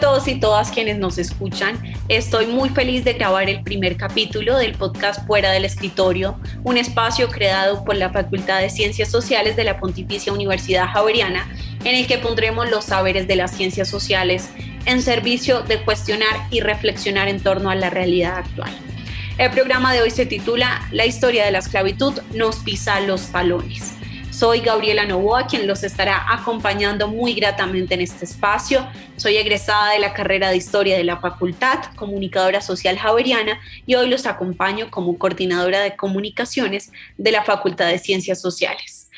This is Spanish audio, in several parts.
todos y todas quienes nos escuchan. Estoy muy feliz de grabar el primer capítulo del podcast Fuera del Escritorio, un espacio creado por la Facultad de Ciencias Sociales de la Pontificia Universidad Javeriana, en el que pondremos los saberes de las ciencias sociales en servicio de cuestionar y reflexionar en torno a la realidad actual. El programa de hoy se titula La historia de la esclavitud nos pisa los talones. Soy Gabriela Novoa, quien los estará acompañando muy gratamente en este espacio. Soy egresada de la carrera de Historia de la Facultad, comunicadora social javeriana, y hoy los acompaño como coordinadora de comunicaciones de la Facultad de Ciencias Sociales.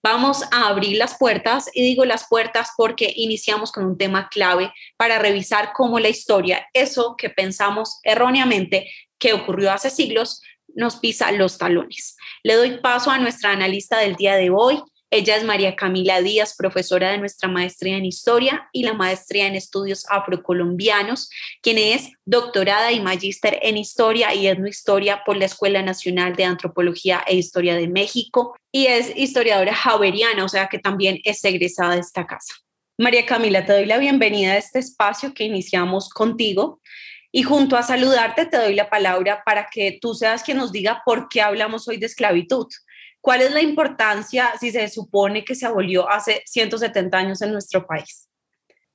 Vamos a abrir las puertas, y digo las puertas porque iniciamos con un tema clave para revisar cómo la historia, eso que pensamos erróneamente que ocurrió hace siglos, nos pisa los talones. Le doy paso a nuestra analista del día de hoy. Ella es María Camila Díaz, profesora de nuestra maestría en Historia y la maestría en Estudios Afrocolombianos, quien es doctorada y magíster en Historia y Etnohistoria por la Escuela Nacional de Antropología e Historia de México y es historiadora javeriana, o sea que también es egresada de esta casa. María Camila, te doy la bienvenida a este espacio que iniciamos contigo. Y junto a saludarte, te doy la palabra para que tú seas quien nos diga por qué hablamos hoy de esclavitud. ¿Cuál es la importancia si se supone que se abolió hace 170 años en nuestro país?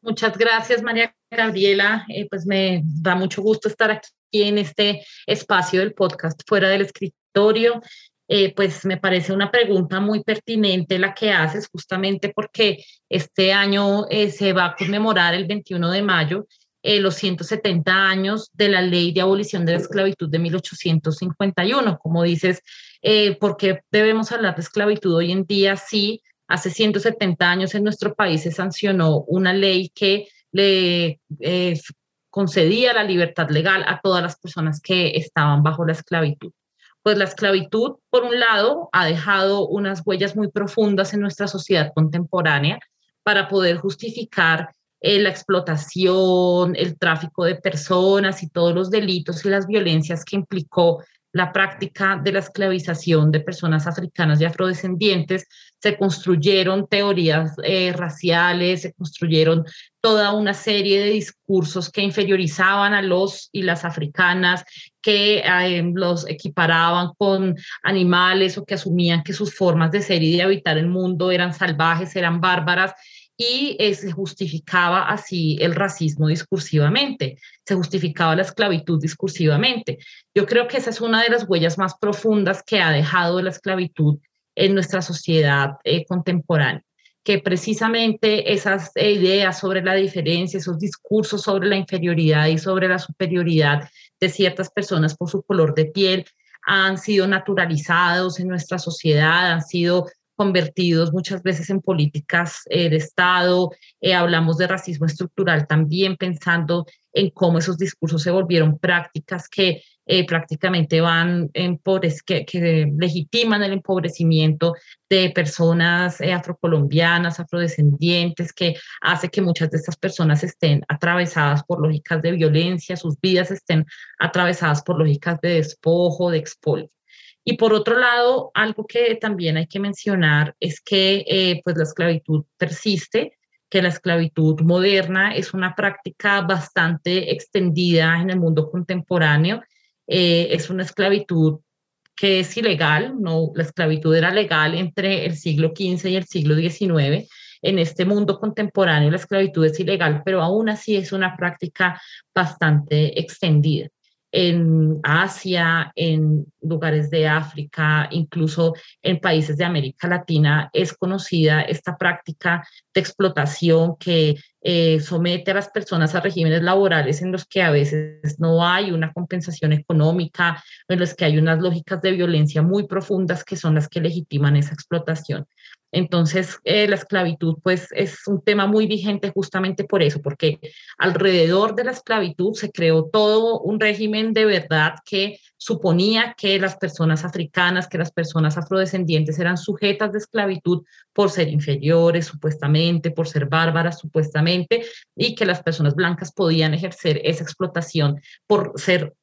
Muchas gracias, María Gabriela. Eh, pues me da mucho gusto estar aquí en este espacio del podcast fuera del escritorio. Eh, pues me parece una pregunta muy pertinente la que haces, justamente porque este año eh, se va a conmemorar el 21 de mayo eh, los 170 años de la ley de abolición de la esclavitud de 1851. Como dices, eh, ¿por qué debemos hablar de esclavitud hoy en día? Sí, hace 170 años en nuestro país se sancionó una ley que le eh, concedía la libertad legal a todas las personas que estaban bajo la esclavitud. Pues la esclavitud, por un lado, ha dejado unas huellas muy profundas en nuestra sociedad contemporánea para poder justificar eh, la explotación, el tráfico de personas y todos los delitos y las violencias que implicó la práctica de la esclavización de personas africanas y afrodescendientes, se construyeron teorías eh, raciales, se construyeron toda una serie de discursos que inferiorizaban a los y las africanas, que eh, los equiparaban con animales o que asumían que sus formas de ser y de habitar el mundo eran salvajes, eran bárbaras y eh, se justificaba así el racismo discursivamente, se justificaba la esclavitud discursivamente. Yo creo que esa es una de las huellas más profundas que ha dejado la esclavitud en nuestra sociedad eh, contemporánea, que precisamente esas ideas sobre la diferencia, esos discursos sobre la inferioridad y sobre la superioridad de ciertas personas por su color de piel han sido naturalizados en nuestra sociedad, han sido convertidos muchas veces en políticas eh, de Estado. Eh, hablamos de racismo estructural también pensando en cómo esos discursos se volvieron prácticas que eh, prácticamente van en que, que, legitiman el empobrecimiento de personas afrocolombianas, afrodescendientes, que hace que muchas de estas personas estén atravesadas por lógicas de violencia, sus vidas estén atravesadas por lógicas de despojo, de expolio. Y por otro lado, algo que también hay que mencionar es que eh, pues la esclavitud persiste, que la esclavitud moderna es una práctica bastante extendida en el mundo contemporáneo. Eh, es una esclavitud que es ilegal, no, la esclavitud era legal entre el siglo XV y el siglo XIX. En este mundo contemporáneo la esclavitud es ilegal, pero aún así es una práctica bastante extendida en Asia, en lugares de África, incluso en países de América Latina, es conocida esta práctica de explotación que eh, somete a las personas a regímenes laborales en los que a veces no hay una compensación económica, en los que hay unas lógicas de violencia muy profundas que son las que legitiman esa explotación. Entonces, eh, la esclavitud, pues, es un tema muy vigente justamente por eso, porque alrededor de la esclavitud se creó todo un régimen de verdad que suponía que las personas africanas, que las personas afrodescendientes eran sujetas de esclavitud por ser inferiores, supuestamente, por ser bárbaras, supuestamente, y que las personas blancas podían ejercer esa explotación por ser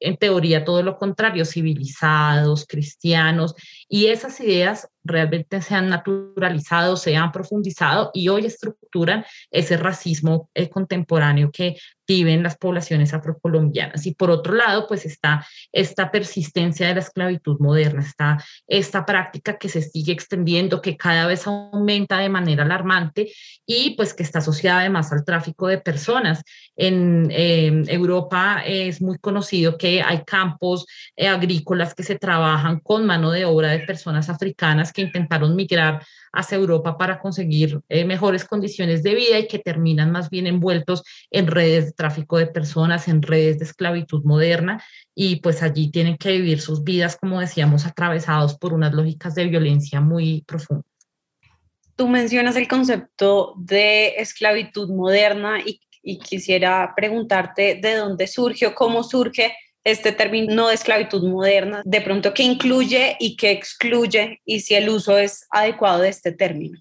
en teoría todo lo contrario, civilizados, cristianos, y esas ideas realmente se han naturalizado, se han profundizado y hoy estructuran ese racismo eh, contemporáneo que viven las poblaciones afrocolombianas. Y por otro lado, pues está esta persistencia de la esclavitud moderna, está esta práctica que se sigue extendiendo, que cada vez aumenta de manera alarmante y pues que está asociada además al tráfico de personas. En Europa es muy conocido que hay campos eh, agrícolas que se trabajan con mano de obra de personas africanas que intentaron migrar hacia Europa para conseguir eh, mejores condiciones de vida y que terminan más bien envueltos en redes de tráfico de personas, en redes de esclavitud moderna y pues allí tienen que vivir sus vidas, como decíamos, atravesados por unas lógicas de violencia muy profundas. Tú mencionas el concepto de esclavitud moderna y, y quisiera preguntarte de dónde surge o cómo surge este término de esclavitud moderna, de pronto qué incluye y qué excluye y si el uso es adecuado de este término.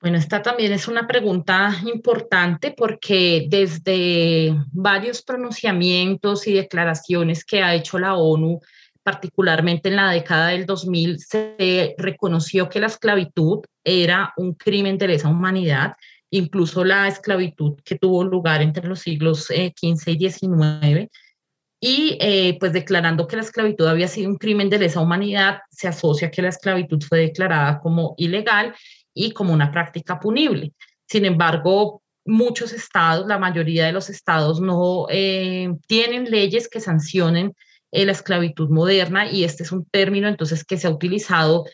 Bueno, esta también es una pregunta importante porque desde varios pronunciamientos y declaraciones que ha hecho la ONU, particularmente en la década del 2000, se reconoció que la esclavitud era un crimen de lesa humanidad, incluso la esclavitud que tuvo lugar entre los siglos XV eh, y XIX y eh, pues declarando que la esclavitud había sido un crimen de lesa humanidad, se asocia que la esclavitud fue declarada como ilegal y como una práctica punible. Sin embargo, muchos estados, la mayoría de los estados no eh, tienen leyes que sancionen eh, la esclavitud moderna y este es un término entonces que se ha utilizado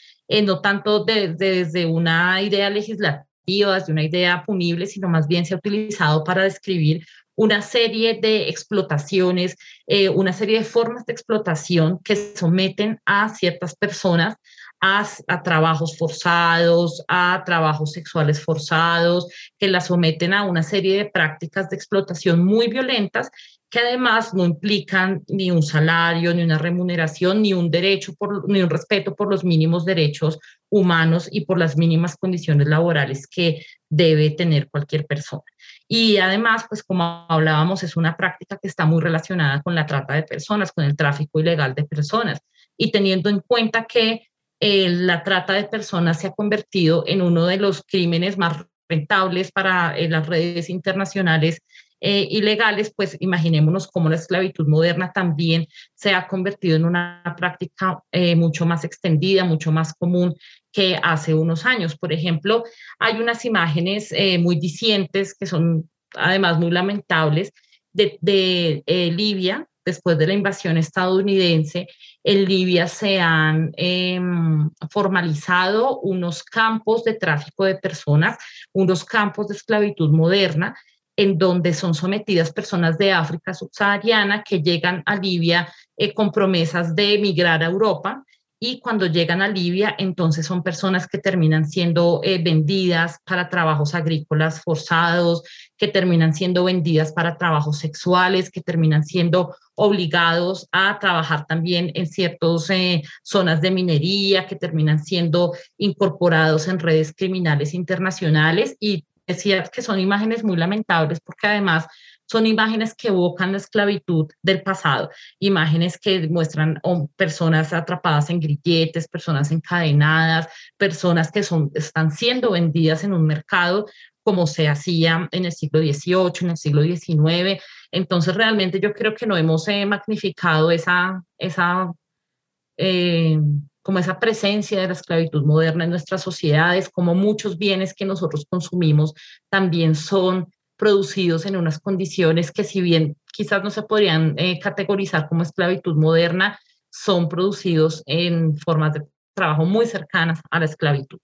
no tanto desde una idea legislativa, desde una idea punible, sino más bien se ha utilizado para describir una serie de explotaciones, eh, una serie de formas de explotación que someten a ciertas personas a, trabajos forzados, a trabajos sexuales forzados, que las someten a una serie de prácticas de explotación muy violentas que además no implican ni un salario, ni una remuneración, ni un derecho, ni un respeto por los mínimos derechos humanos y por las mínimas condiciones laborales que debe tener cualquier persona. Y además, pues como hablábamos, es una práctica que está muy relacionada con la trata de personas, con el tráfico ilegal de personas. Y teniendo en cuenta que eh, la trata de personas se ha convertido en uno de los crímenes más rentables para eh, las redes internacionales eh, ilegales, pues imaginémonos cómo la esclavitud moderna también se ha convertido en una práctica mucho más extendida, mucho más común que hace unos años. Por ejemplo, hay unas imágenes eh, muy dicientes que son además muy lamentables de, eh, Libia después de la invasión estadounidense. En Libia se han em, formalizado unos campos de tráfico de personas, unos campos de esclavitud moderna en donde son sometidas personas de África subsahariana que llegan a Libia eh, con promesas de emigrar a Europa. Y cuando llegan a Libia, entonces son personas que terminan siendo eh, vendidas para trabajos agrícolas forzados, que terminan siendo vendidas para trabajos sexuales, que terminan siendo obligados a trabajar también en ciertas eh, zonas de minería, que terminan siendo incorporados en redes criminales internacionales y decía que son imágenes muy lamentables porque además son imágenes que evocan la esclavitud del pasado, imágenes que muestran personas atrapadas en grilletes, personas encadenadas, personas que son, están siendo vendidas en un mercado como se hacía en el siglo XVIII, en el siglo XIX. Entonces, realmente yo creo que no hemos eh, magnificado esa, esa eh, como esa presencia de la esclavitud moderna en nuestras sociedades, como muchos bienes que nosotros consumimos también son producidos en unas condiciones que si bien quizás no se podrían eh, categorizar como esclavitud moderna, son producidos en formas de trabajo muy cercanas a la esclavitud.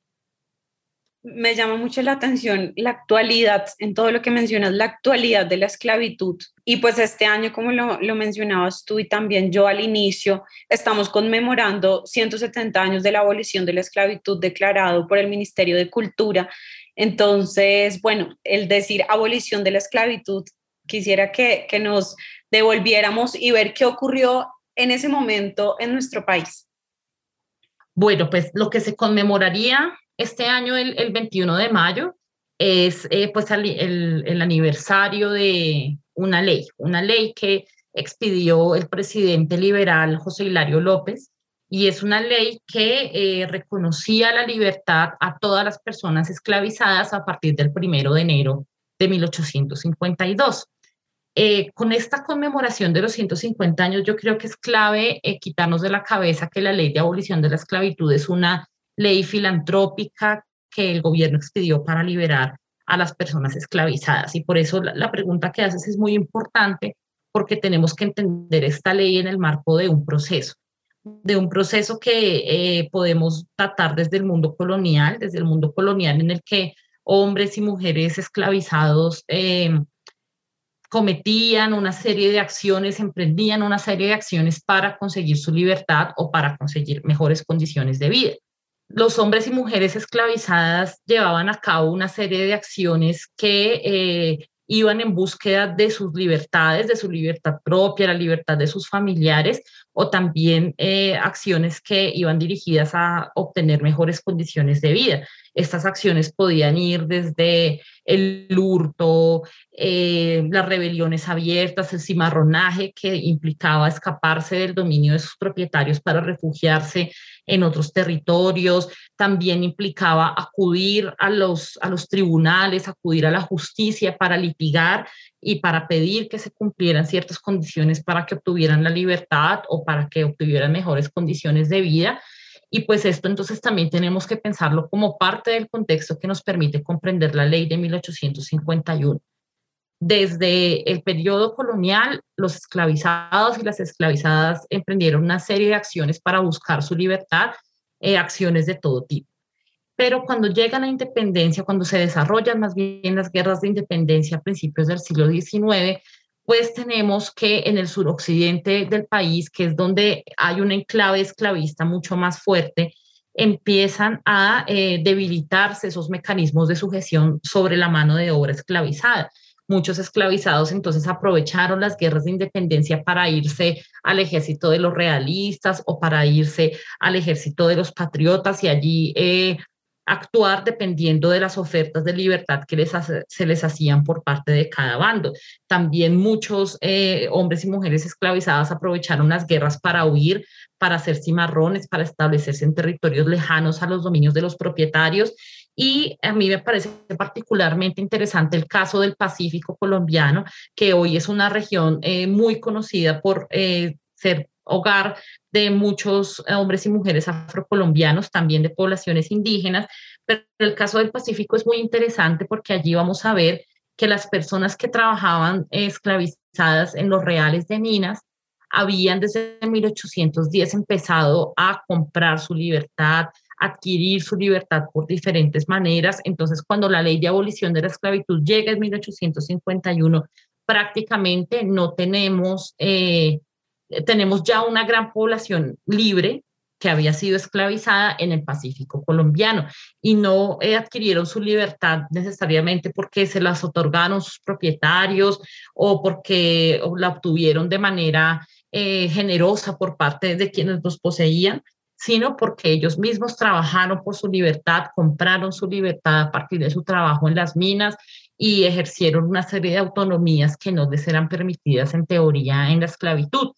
Me llama mucho la atención la actualidad, en todo lo que mencionas, la actualidad de la esclavitud. Y pues este año, como lo, lo mencionabas tú y también yo al inicio, estamos conmemorando 170 años de la abolición de la esclavitud declarado por el Ministerio de Cultura entonces, bueno, el decir abolición de la esclavitud, quisiera que, nos devolviéramos y ver qué ocurrió en ese momento en nuestro país. Bueno, pues lo que se conmemoraría este año, el, 21 de mayo, es eh, pues el, el, aniversario de una ley, una ley que expidió el presidente liberal José Hilario López y es una ley que eh, reconocía la libertad a todas las personas esclavizadas a partir del primero de enero de 1852. Eh, con esta conmemoración de los 150 años, yo creo que es clave eh, quitarnos de la cabeza que la ley de abolición de la esclavitud es una ley filantrópica que el gobierno expidió para liberar a las personas esclavizadas. Y por eso la, pregunta que haces es muy importante porque tenemos que entender esta ley en el marco de un proceso, de un proceso que eh, podemos tratar desde el mundo colonial, desde el mundo colonial en el que hombres y mujeres esclavizados cometían una serie de acciones, emprendían una serie de acciones para conseguir su libertad o para conseguir mejores condiciones de vida. Los hombres y mujeres esclavizadas llevaban a cabo una serie de acciones que eh, iban en búsqueda de sus libertades, de su libertad propia, la libertad de sus familiares, o también eh, acciones que iban dirigidas a obtener mejores condiciones de vida. Estas acciones podían ir desde el hurto, eh, las rebeliones abiertas, el cimarronaje que implicaba escaparse del dominio de sus propietarios para refugiarse en otros territorios, también implicaba acudir a los, a los tribunales, acudir a la justicia para litigar y para pedir que se cumplieran ciertas condiciones para que obtuvieran la libertad o para que obtuvieran mejores condiciones de vida. Y pues esto entonces también tenemos que pensarlo como parte del contexto que nos permite comprender la ley de 1851. Desde el periodo colonial, los esclavizados y las esclavizadas emprendieron una serie de acciones para buscar su libertad, eh, acciones de todo tipo. Pero cuando llega la independencia, cuando se desarrollan más bien las guerras de independencia a principios del siglo XIX, pues tenemos que en el suroccidente del país, que es donde hay un enclave esclavista mucho más fuerte, empiezan a eh, debilitarse esos mecanismos de sujeción sobre la mano de obra esclavizada. Muchos esclavizados entonces aprovecharon las guerras de independencia para irse al ejército de los realistas o para irse al ejército de los patriotas y allí eh, actuar dependiendo de las ofertas de libertad que les se les hacían por parte de cada bando. También muchos eh, hombres y mujeres esclavizadas aprovecharon las guerras para huir, para hacer cimarrones, para establecerse en territorios lejanos a los dominios de los propietarios. Y a mí me parece particularmente interesante el caso del Pacífico colombiano, que hoy es una región eh, muy conocida por eh, ser hogar de muchos hombres y mujeres afrocolombianos, también de poblaciones indígenas, pero el caso del Pacífico es muy interesante porque allí vamos a ver que las personas que trabajaban esclavizadas en los reales de minas habían desde 1810 empezado a comprar su libertad, adquirir su libertad por diferentes maneras. Entonces, cuando la ley de abolición de la esclavitud llega en 1851, prácticamente no tenemos eh, eh, tenemos ya una gran población libre que había sido esclavizada en el Pacífico colombiano y no eh, adquirieron su libertad necesariamente porque se las otorgaron sus propietarios o porque la obtuvieron de manera eh, generosa por parte de quienes los poseían, sino porque ellos mismos trabajaron por su libertad, compraron su libertad a partir de su trabajo en las minas y ejercieron una serie de autonomías que no les eran permitidas en teoría en la esclavitud.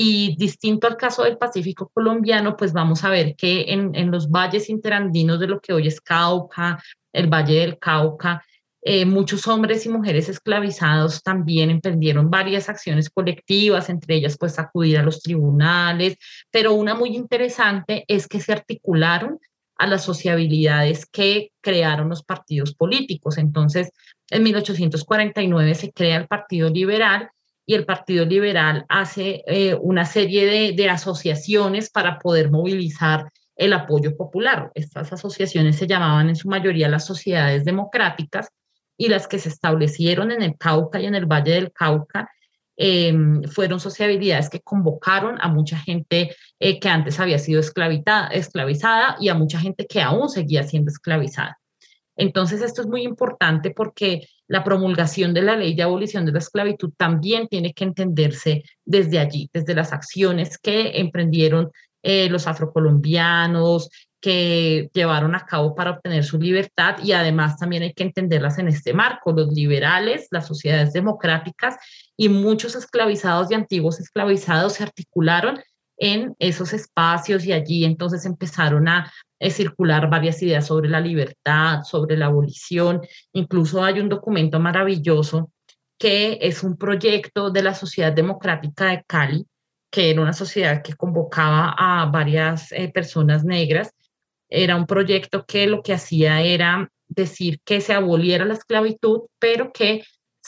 Y distinto al caso del Pacífico colombiano, pues vamos a ver que en, en los valles interandinos de lo que hoy es Cauca, el Valle del Cauca, eh, muchos hombres y mujeres esclavizados también emprendieron varias acciones colectivas, entre ellas pues acudir a los tribunales, pero una muy interesante es que se articularon a las sociabilidades que crearon los partidos políticos. Entonces, en 1849 se crea el Partido Liberal y el Partido Liberal hace eh, una serie de, asociaciones para poder movilizar el apoyo popular. Estas asociaciones se llamaban en su mayoría las sociedades democráticas y las que se establecieron en el Cauca y en el Valle del Cauca em, fueron sociabilidades que convocaron a mucha gente eh, que antes había sido esclavizada y a mucha gente que aún seguía siendo esclavizada. Entonces, esto es muy importante porque la promulgación de la ley de abolición de la esclavitud también tiene que entenderse desde allí, desde las acciones que emprendieron eh, los afrocolombianos, que llevaron a cabo para obtener su libertad y además también hay que entenderlas en este marco, los liberales, las sociedades democráticas y muchos esclavizados y antiguos esclavizados se articularon en esos espacios y allí entonces empezaron a, circular varias ideas sobre la libertad, sobre la abolición. Incluso hay un documento maravilloso que es un proyecto de la Sociedad Democrática de Cali, que era una sociedad que convocaba a varias eh, personas negras. Era un proyecto que lo que hacía era decir que se aboliera la esclavitud, pero que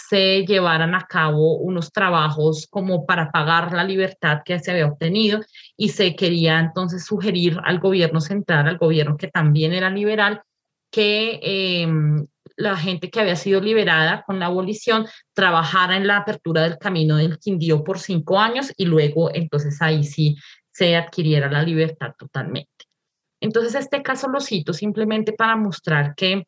se llevaran a cabo unos trabajos como para pagar la libertad que se había obtenido y se quería entonces sugerir al gobierno central, al gobierno que también era liberal, que em, la gente que había sido liberada con la abolición trabajara en la apertura del camino del Quindío por cinco años y luego entonces ahí sí se adquiriera la libertad totalmente. Entonces este caso lo cito simplemente para mostrar que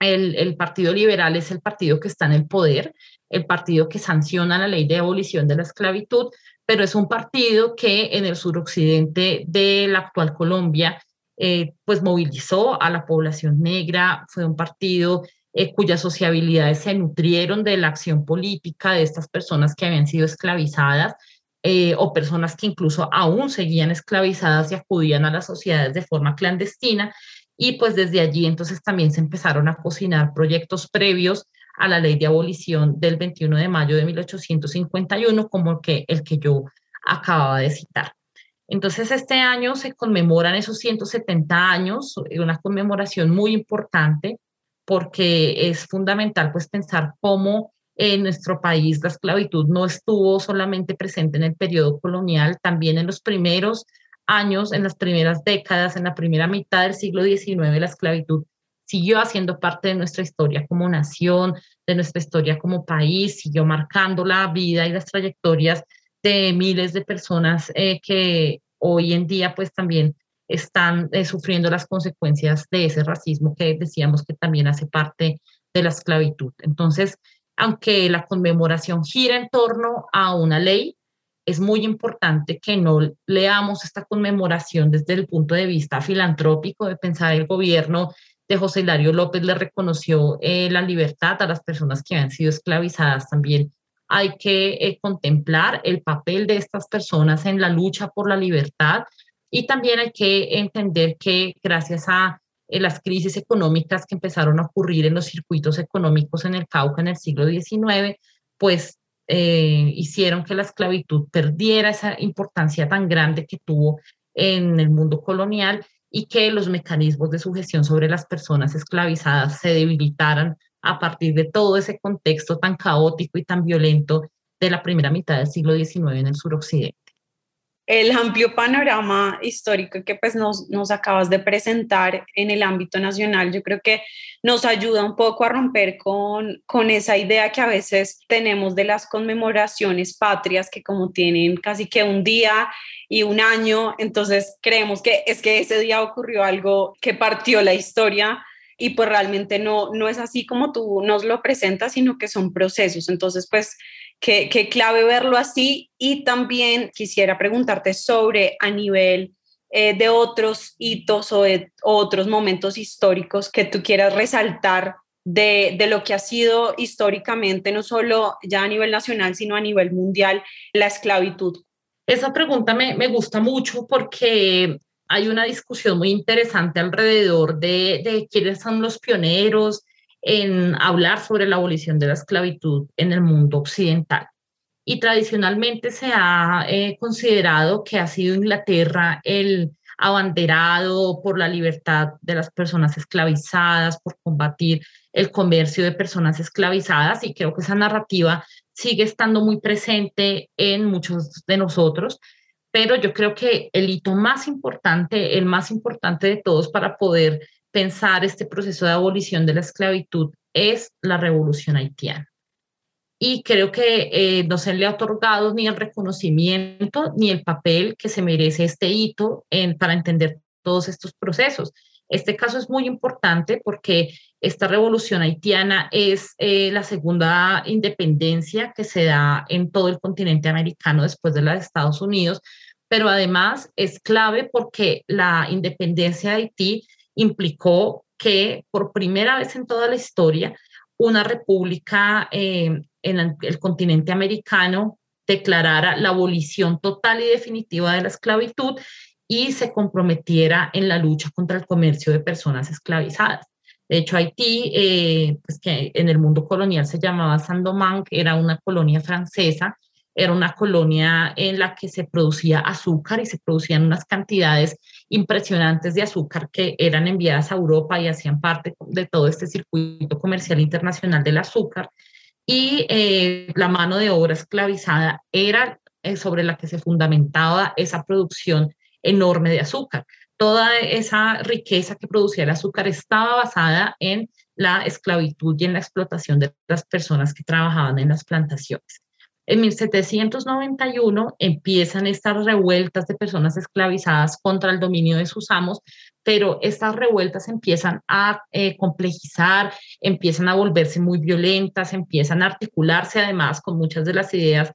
el, Partido Liberal es el partido que está en el poder, el partido que sanciona la ley de abolición de la esclavitud, pero es un partido que en el suroccidente de la actual Colombia, eh, pues movilizó a la población negra, fue un partido eh, cuyas sociabilidades se nutrieron de la acción política de estas personas que habían sido esclavizadas eh, o personas que incluso aún seguían esclavizadas y acudían a las sociedades de forma clandestina y pues desde allí entonces también se empezaron a cocinar proyectos previos a la ley de abolición del 21 de mayo de 1851, como que el que yo acababa de citar. Entonces, este año se conmemoran esos 170 años, una conmemoración muy importante porque es fundamental pues pensar cómo en nuestro país la esclavitud no estuvo solamente presente en el periodo colonial, también en los primeros años, en las primeras décadas, en la primera mitad del siglo XIX, la esclavitud siguió haciendo parte de nuestra historia como nación, de nuestra historia como país, siguió marcando la vida y las trayectorias de miles de personas eh, que hoy en día pues también están eh, sufriendo las consecuencias de ese racismo que decíamos que también hace parte de la esclavitud. Entonces, aunque la conmemoración gira en torno a una ley, es muy importante que no leamos esta conmemoración desde el punto de vista filantrópico, de pensar el gobierno de José Hilario López le reconoció eh, la libertad a las personas que habían sido esclavizadas. También hay que eh, contemplar el papel de estas personas en la lucha por la libertad y también hay que entender que gracias a eh, las crisis económicas que empezaron a ocurrir en los circuitos económicos en el Cauca en el siglo XIX, pues eh, hicieron que la esclavitud perdiera esa importancia tan grande que tuvo en el mundo colonial y que los mecanismos de sujeción sobre las personas esclavizadas se debilitaran a partir de todo ese contexto tan caótico y tan violento de la primera mitad del siglo XIX en el suroccidente el amplio panorama histórico que pues nos, acabas de presentar en el ámbito nacional, yo creo que nos ayuda un poco a romper con, con esa idea que a veces tenemos de las conmemoraciones patrias que como tienen casi que un día y un año, entonces creemos que es que ese día ocurrió algo que partió la historia y pues realmente no, no es así como tú nos lo presentas, sino que son procesos. Entonces, pues Qué, clave verlo así. Y también quisiera preguntarte sobre a nivel eh, de otros hitos o de otros momentos históricos que tú quieras resaltar de, de, lo que ha sido históricamente, no solo ya a nivel nacional, sino a nivel mundial, la esclavitud. Esa pregunta me, me gusta mucho porque hay una discusión muy interesante alrededor de, de quiénes son los pioneros, en hablar sobre la abolición de la esclavitud en el mundo occidental. Y tradicionalmente se ha eh, considerado que ha sido Inglaterra el abanderado por la libertad de las personas esclavizadas, por combatir el comercio de personas esclavizadas y creo que esa narrativa sigue estando muy presente en muchos de nosotros, pero yo creo que el hito más importante, el más importante de todos para poder pensar este proceso de abolición de la esclavitud es la revolución haitiana. Y creo que eh, no se le ha otorgado ni el reconocimiento ni el papel que se merece este hito en, para entender todos estos procesos. Este caso es muy importante porque esta revolución haitiana es eh, la segunda independencia que se da en todo el continente americano después de la de Estados Unidos, pero además es clave porque la independencia de Haití implicó que por primera vez en toda la historia una república eh, en el, continente americano declarara la abolición total y definitiva de la esclavitud y se comprometiera en la lucha contra el comercio de personas esclavizadas. De hecho, Haití, eh, pues que en el mundo colonial se llamaba Saint-Domingue, era una colonia francesa, era una colonia en la que se producía azúcar y se producían unas cantidades impresionantes de azúcar que eran enviadas a Europa y hacían parte de todo este circuito comercial internacional del azúcar. Y eh, la mano de obra esclavizada era eh, sobre la que se fundamentaba esa producción enorme de azúcar. Toda esa riqueza que producía el azúcar estaba basada en la esclavitud y en la explotación de las personas que trabajaban en las plantaciones. En 1791 empiezan estas revueltas de personas esclavizadas contra el dominio de sus amos, pero estas revueltas empiezan a eh, complejizar, empiezan a volverse muy violentas, empiezan a articularse además con muchas de las ideas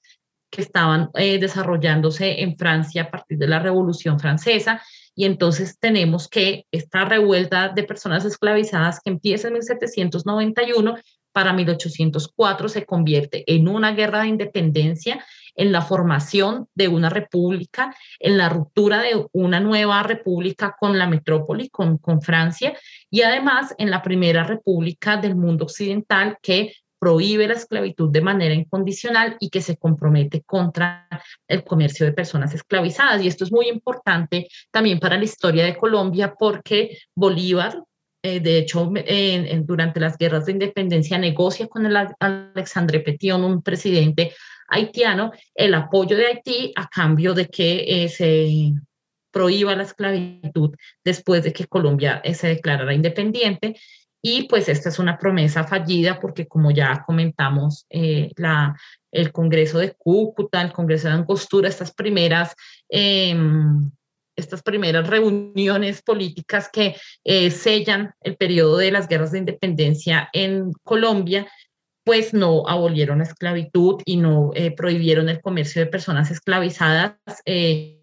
que estaban eh, desarrollándose en Francia a partir de la Revolución Francesa. Y entonces tenemos que esta revuelta de personas esclavizadas que empieza en 1791 para 1804 se convierte en una guerra de independencia, en la formación de una república, en la ruptura de una nueva república con la metrópoli, con, con Francia, y además en la primera república del mundo occidental que prohíbe la esclavitud de manera incondicional y que se compromete contra el comercio de personas esclavizadas. Y esto es muy importante también para la historia de Colombia porque Bolívar, eh, de hecho, durante las guerras de independencia negocia con el Alexandre Petion, un presidente haitiano, el apoyo de Haití a cambio de que eh, se prohíba la esclavitud después de que Colombia eh, se declarara independiente. Y pues esta es una promesa fallida porque como ya comentamos, la, el Congreso de Cúcuta, el Congreso de Angostura, estas primeras em, estas primeras reuniones políticas que eh, sellan el periodo de las guerras de independencia en Colombia, pues no abolieron la esclavitud y no eh, prohibieron el comercio de personas esclavizadas. Eh,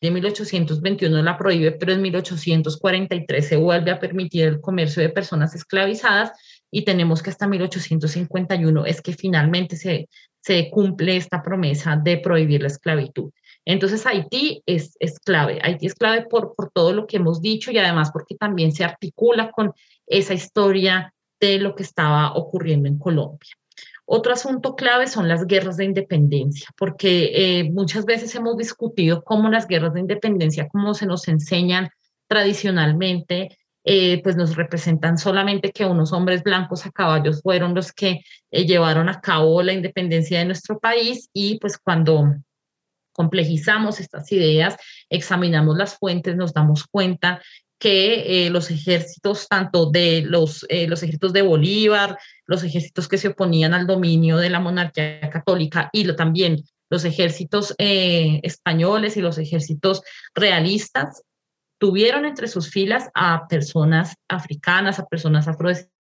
de 1821 la prohíbe, pero en 1843 se vuelve a permitir el comercio de personas esclavizadas y tenemos que hasta 1851 es que finalmente se, se cumple esta promesa de prohibir la esclavitud. Entonces Haití es, es clave, Haití es clave por, por todo lo que hemos dicho y además porque también se articula con esa historia de lo que estaba ocurriendo en Colombia. Otro asunto clave son las guerras de independencia, porque eh, muchas veces hemos discutido cómo las guerras de independencia, como se nos enseñan tradicionalmente, eh, pues nos representan solamente que unos hombres blancos a caballos fueron los que eh, llevaron a cabo la independencia de nuestro país y pues cuando complejizamos estas ideas, examinamos las fuentes, nos damos cuenta que eh, los ejércitos, tanto de los, eh, los ejércitos de Bolívar, los ejércitos que se oponían al dominio de la monarquía católica y lo, también los ejércitos eh, españoles y los ejércitos realistas, tuvieron entre sus filas a personas africanas, a personas afrodescendientes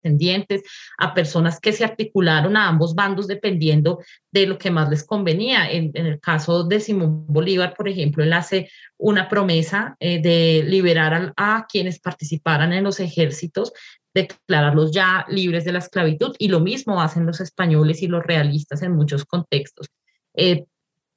a personas que se articularon a ambos bandos dependiendo de lo que más les convenía. En, el caso de Simón Bolívar, por ejemplo, él hace una promesa eh, de liberar a, quienes participaran en los ejércitos, declararlos ya libres de la esclavitud, y lo mismo hacen los españoles y los realistas en muchos contextos. Eh,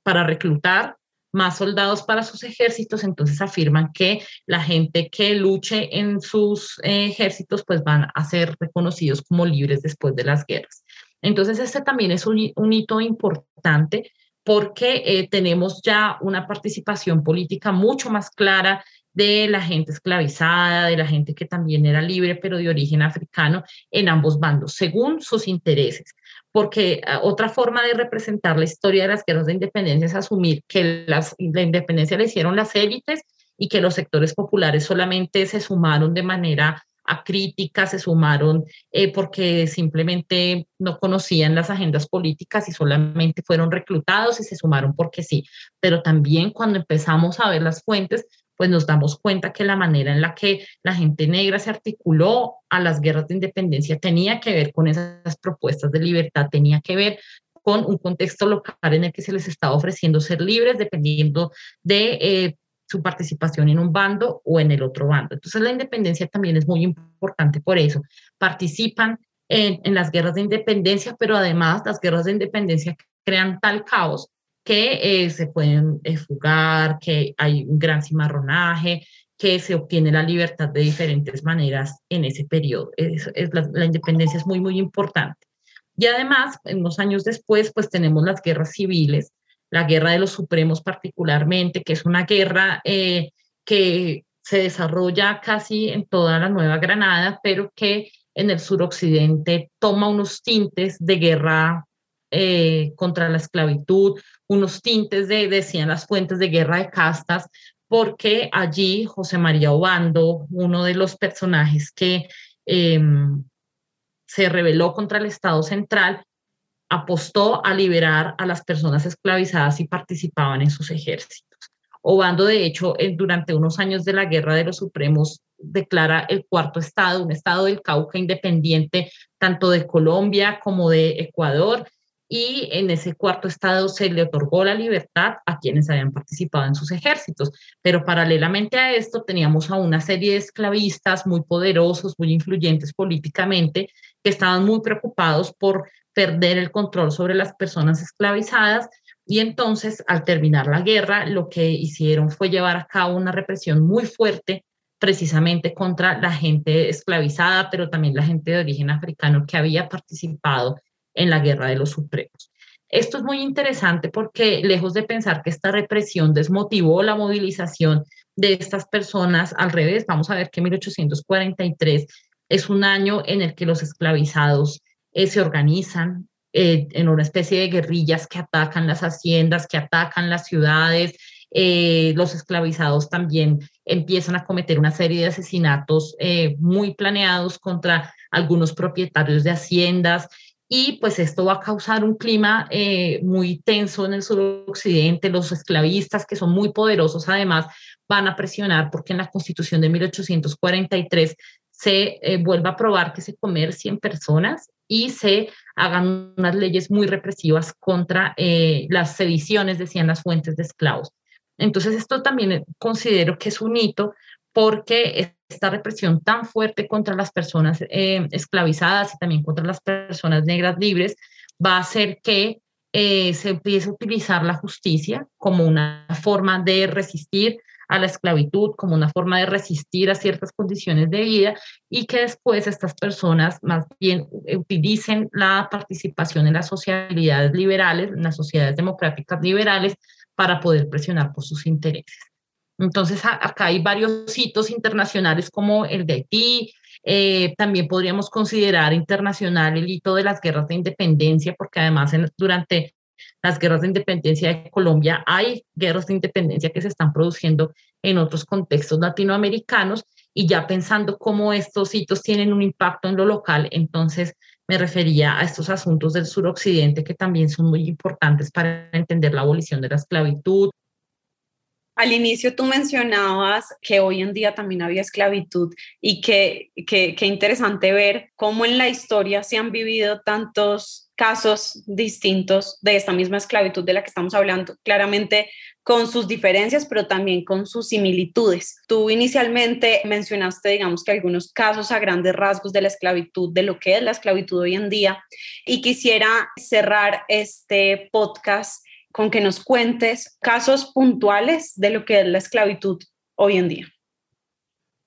para reclutar más soldados para sus ejércitos, entonces afirman que la gente que luche en sus eh, ejércitos pues van a ser reconocidos como libres después de las guerras. Entonces este también es un, hito importante porque eh, tenemos ya una participación política mucho más clara de la gente esclavizada, de la gente que también era libre, pero de origen africano, en ambos bandos, según sus intereses porque ah, otra forma de representar la historia de las guerras de independencia es asumir que las, la independencia la hicieron las élites y que los sectores populares solamente se sumaron de manera acrítica, se sumaron eh, porque simplemente no conocían las agendas políticas y solamente fueron reclutados y se sumaron porque sí. Pero también cuando empezamos a ver las fuentes, pues nos damos cuenta que la manera en la que la gente negra se articuló a las guerras de independencia tenía que ver con esas propuestas de libertad, tenía que ver con un contexto local en el que se les estaba ofreciendo ser libres dependiendo de eh, su participación en un bando o en el otro bando. Entonces la independencia también es muy importante por eso. Participan en, en las guerras de independencia, pero además las guerras de independencia crean tal caos que se pueden fugar, que hay un gran cimarronaje, que se obtiene la libertad de diferentes maneras en ese periodo. Es, la, independencia es muy, muy importante. Y además, unos años después, pues tenemos las guerras civiles, la guerra de los supremos particularmente, que es una guerra eh, que se desarrolla casi en toda la Nueva Granada, pero que en el suroccidente toma unos tintes de guerra eh, contra la esclavitud, unos tintes de, decían las fuentes, de guerra de castas, porque allí José María Obando, uno de los personajes que em, se rebeló contra el Estado central, apostó a liberar a las personas esclavizadas y participaban en sus ejércitos. Obando, de hecho, durante unos años de la Guerra de los Supremos, declara el cuarto estado, un estado del Cauca independiente tanto de Colombia como de Ecuador, y en ese cuarto estado se le otorgó la libertad a quienes habían participado en sus ejércitos. Pero paralelamente a esto teníamos a una serie de esclavistas muy poderosos, muy influyentes políticamente, que estaban muy preocupados por perder el control sobre las personas esclavizadas. Y entonces, al terminar la guerra, lo que hicieron fue llevar a cabo una represión muy fuerte precisamente contra la gente esclavizada, pero también la gente de origen africano que había participado en la Guerra de los Supremos. Esto es muy interesante porque lejos de pensar que esta represión desmotivó la movilización de estas personas, al revés, vamos a ver que 1843 es un año en el que los esclavizados eh, se organizan eh, en una especie de guerrillas que atacan las haciendas, que atacan las ciudades. Eh, los esclavizados también empiezan a cometer una serie de asesinatos muy planeados contra algunos propietarios de haciendas y pues esto va a causar un clima eh, muy tenso en el suroccidente. Los esclavistas, que son muy poderosos, además, van a presionar porque en la constitución de 1843 se eh, vuelva a probar que se comercien personas y se hagan unas leyes muy represivas contra eh, las sediciones, decían las fuentes de esclavos. Entonces, esto también considero que es un hito porque esta represión tan fuerte contra las personas eh, esclavizadas y también contra las personas negras libres va a hacer que eh, se empiece a utilizar la justicia como una forma de resistir a la esclavitud, como una forma de resistir a ciertas condiciones de vida y que después estas personas más bien utilicen la participación en las sociedades liberales, en las sociedades democráticas liberales, para poder presionar por sus intereses. Entonces, acá hay varios hitos internacionales como el de Haití. Eh, también podríamos considerar internacional el hito de las guerras de independencia, porque además durante las guerras de independencia de Colombia hay guerras de independencia que se están produciendo en otros contextos latinoamericanos y ya pensando cómo estos hitos tienen un impacto en lo local, entonces me refería a estos asuntos del suroccidente que también son muy importantes para entender la abolición de la esclavitud, al inicio tú mencionabas que hoy en día también había esclavitud y que, que, interesante ver cómo en la historia se han vivido tantos casos distintos de esta misma esclavitud de la que estamos hablando, claramente con sus diferencias, pero también con sus similitudes. Tú inicialmente mencionaste, digamos que algunos casos a grandes rasgos de la esclavitud, de lo que es la esclavitud hoy en día, y quisiera cerrar este podcast con que nos cuentes casos puntuales de lo que es la esclavitud hoy en día.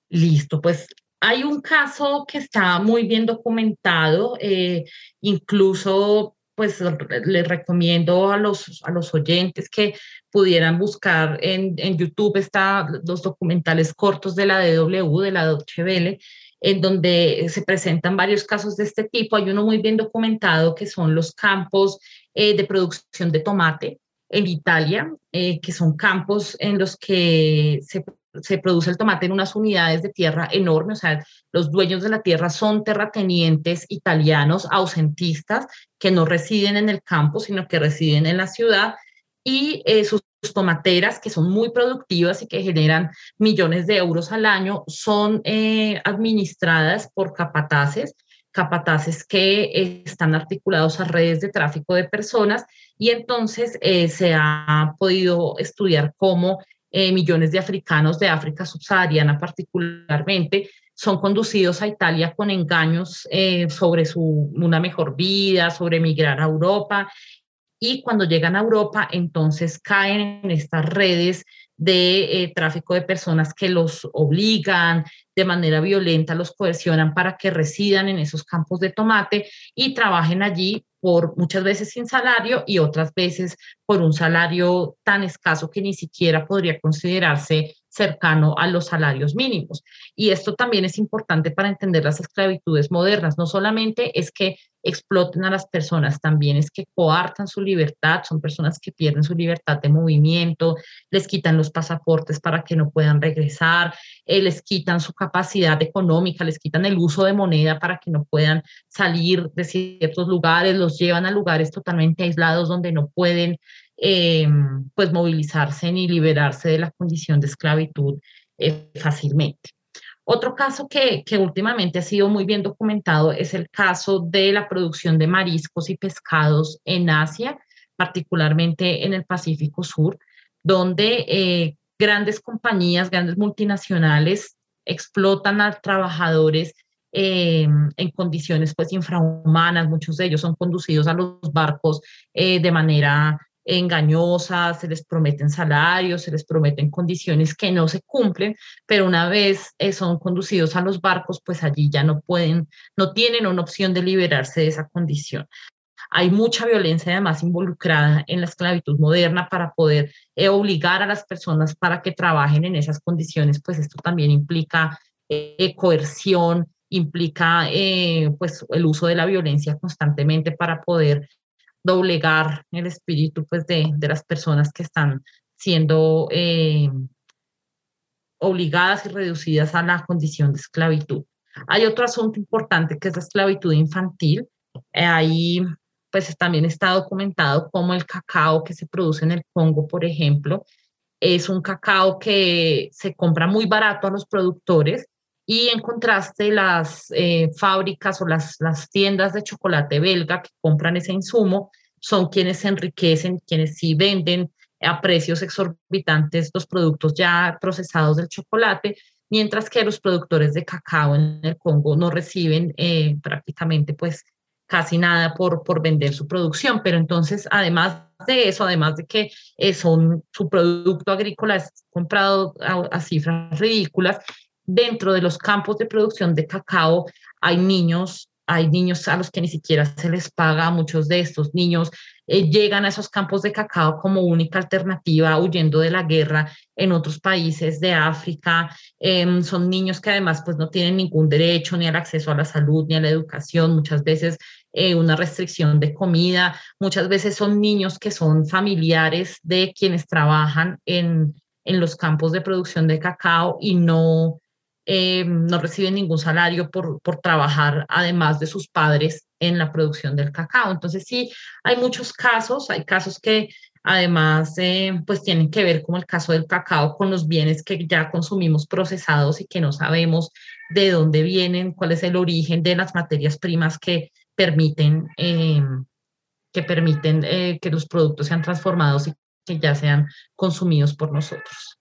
Listo, pues hay un caso que está muy bien documentado, eh, incluso pues les recomiendo a los, a los oyentes que pudieran buscar en, en YouTube está los documentales cortos de la DW, de la Deutsche Welle, en donde se presentan varios casos de este tipo. Hay uno muy bien documentado que son los campos eh, de producción de tomate en Italia, eh, que son campos en los que se, se, produce el tomate en unas unidades de tierra enormes, o sea, los dueños de la tierra son terratenientes italianos ausentistas que no residen en el campo, sino que residen en la ciudad y eh, sus tomateras, que son muy productivas y que generan millones de euros al año, son administradas por capataces capataces que están articulados a redes de tráfico de personas y entonces eh, se ha podido estudiar cómo eh, millones de africanos de África subsahariana particularmente son conducidos a Italia con engaños eh, sobre su, una mejor vida, sobre emigrar a Europa y cuando llegan a Europa, entonces caen en estas redes de eh, tráfico de personas que los obligan de manera violenta, los coercionan para que residan en esos campos de tomate y trabajen allí por muchas veces sin salario y otras veces por un salario tan escaso que ni siquiera podría considerarse cercano a los salarios mínimos. Y esto también es importante para entender las esclavitudes modernas. No solamente es que exploten a las personas, también es que coartan su libertad, son personas que pierden su libertad de movimiento, les quitan los pasaportes para que no puedan regresar, eh, les quitan su capacidad económica, les quitan el uso de moneda para que no puedan salir de ciertos lugares, los llevan a lugares totalmente aislados donde no pueden eh, pues movilizarse ni liberarse de la condición de esclavitud eh, fácilmente. Otro caso que, que, últimamente ha sido muy bien documentado es el caso de la producción de mariscos y pescados en Asia, particularmente en el Pacífico Sur, donde eh, grandes compañías, grandes multinacionales explotan a trabajadores en condiciones pues infrahumanas, muchos de ellos son conducidos a los barcos de manera engañosas, se les prometen salarios, se les prometen condiciones que no se cumplen, pero una vez eh, son conducidos a los barcos, pues allí ya no pueden, no tienen una opción de liberarse de esa condición. Hay mucha violencia además involucrada en la esclavitud moderna para poder eh, obligar a las personas para que trabajen en esas condiciones, pues esto también implica eh, coerción, implica pues el uso de la violencia constantemente para poder doblegar el espíritu pues, de, de las personas que están siendo eh, obligadas y reducidas a la condición de esclavitud. Hay otro asunto importante que es la esclavitud infantil. Ahí pues también está documentado cómo el cacao que se produce en el Congo, por ejemplo, es un cacao que se compra muy barato a los productores y en contraste, las eh, fábricas o las, las tiendas de chocolate belga que compran ese insumo son quienes se enriquecen, quienes sí venden a precios exorbitantes los productos ya procesados del chocolate, mientras que los productores de cacao en el Congo no reciben eh, prácticamente pues casi nada por, por vender su producción. Pero entonces, además de eso, además de que eh, son, su producto agrícola es comprado a cifras ridículas, dentro de los campos de producción de cacao hay niños, hay niños a los que ni siquiera se les paga, muchos de estos niños eh, llegan a esos campos de cacao como única alternativa huyendo de la guerra en otros países de África. Em, son niños que además pues no tienen ningún derecho ni al acceso a la salud ni a la educación, muchas veces eh, una restricción de comida, muchas veces son niños que son familiares de quienes trabajan en, en los campos de producción de cacao y no eh, no reciben ningún salario por, por trabajar además de sus padres en la producción del cacao. Entonces sí, hay muchos casos, hay casos que además eh, pues tienen que ver como el caso del cacao con los bienes que ya consumimos procesados y que no sabemos de dónde vienen, cuál es el origen de las materias primas que permiten, eh, que, permiten que los productos sean transformados y que ya sean consumidos por nosotros.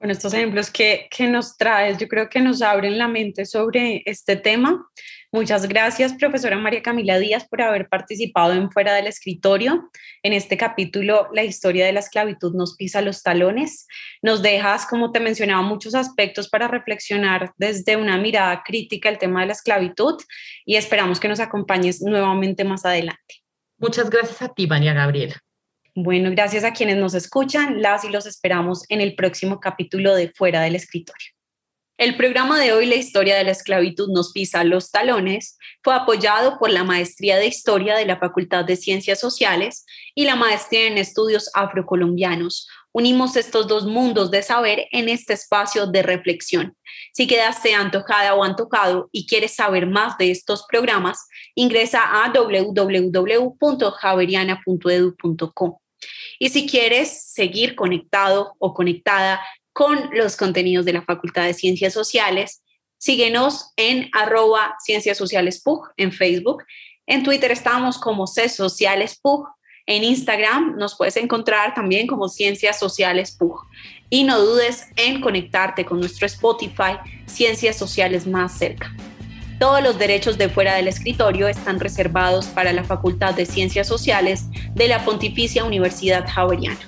Bueno, estos ejemplos que, que, nos traes, yo creo que nos abren la mente sobre este tema. Muchas gracias, profesora María Camila Díaz, por haber participado en Fuera del Escritorio. En este capítulo, la historia de la esclavitud nos pisa los talones. Nos dejas, como te mencionaba, muchos aspectos para reflexionar desde una mirada crítica el tema de la esclavitud y esperamos que nos acompañes nuevamente más adelante. Muchas gracias a ti, María Gabriela. Bueno, gracias a quienes nos escuchan, las y los esperamos en el próximo capítulo de Fuera del Escritorio. El programa de hoy, La historia de la esclavitud nos pisa los talones, fue apoyado por la Maestría de Historia de la Facultad de Ciencias Sociales y la Maestría en Estudios Afrocolombianos. Unimos estos dos mundos de saber en este espacio de reflexión. Si quedaste antojada o antojado y quieres saber más de estos programas, ingresa a www.javeriana.edu.co. Y si quieres seguir conectado o conectada con los contenidos de la Facultad de Ciencias Sociales, síguenos en arroba Ciencias Sociales PUG en Facebook. En Twitter estamos como C Sociales PUG. En Instagram nos puedes encontrar también como Ciencias Sociales PUG. Y no dudes en conectarte con nuestro Spotify Ciencias Sociales más cerca. Todos los derechos de fuera del escritorio están reservados para la Facultad de Ciencias Sociales de la Pontificia Universidad Javeriana.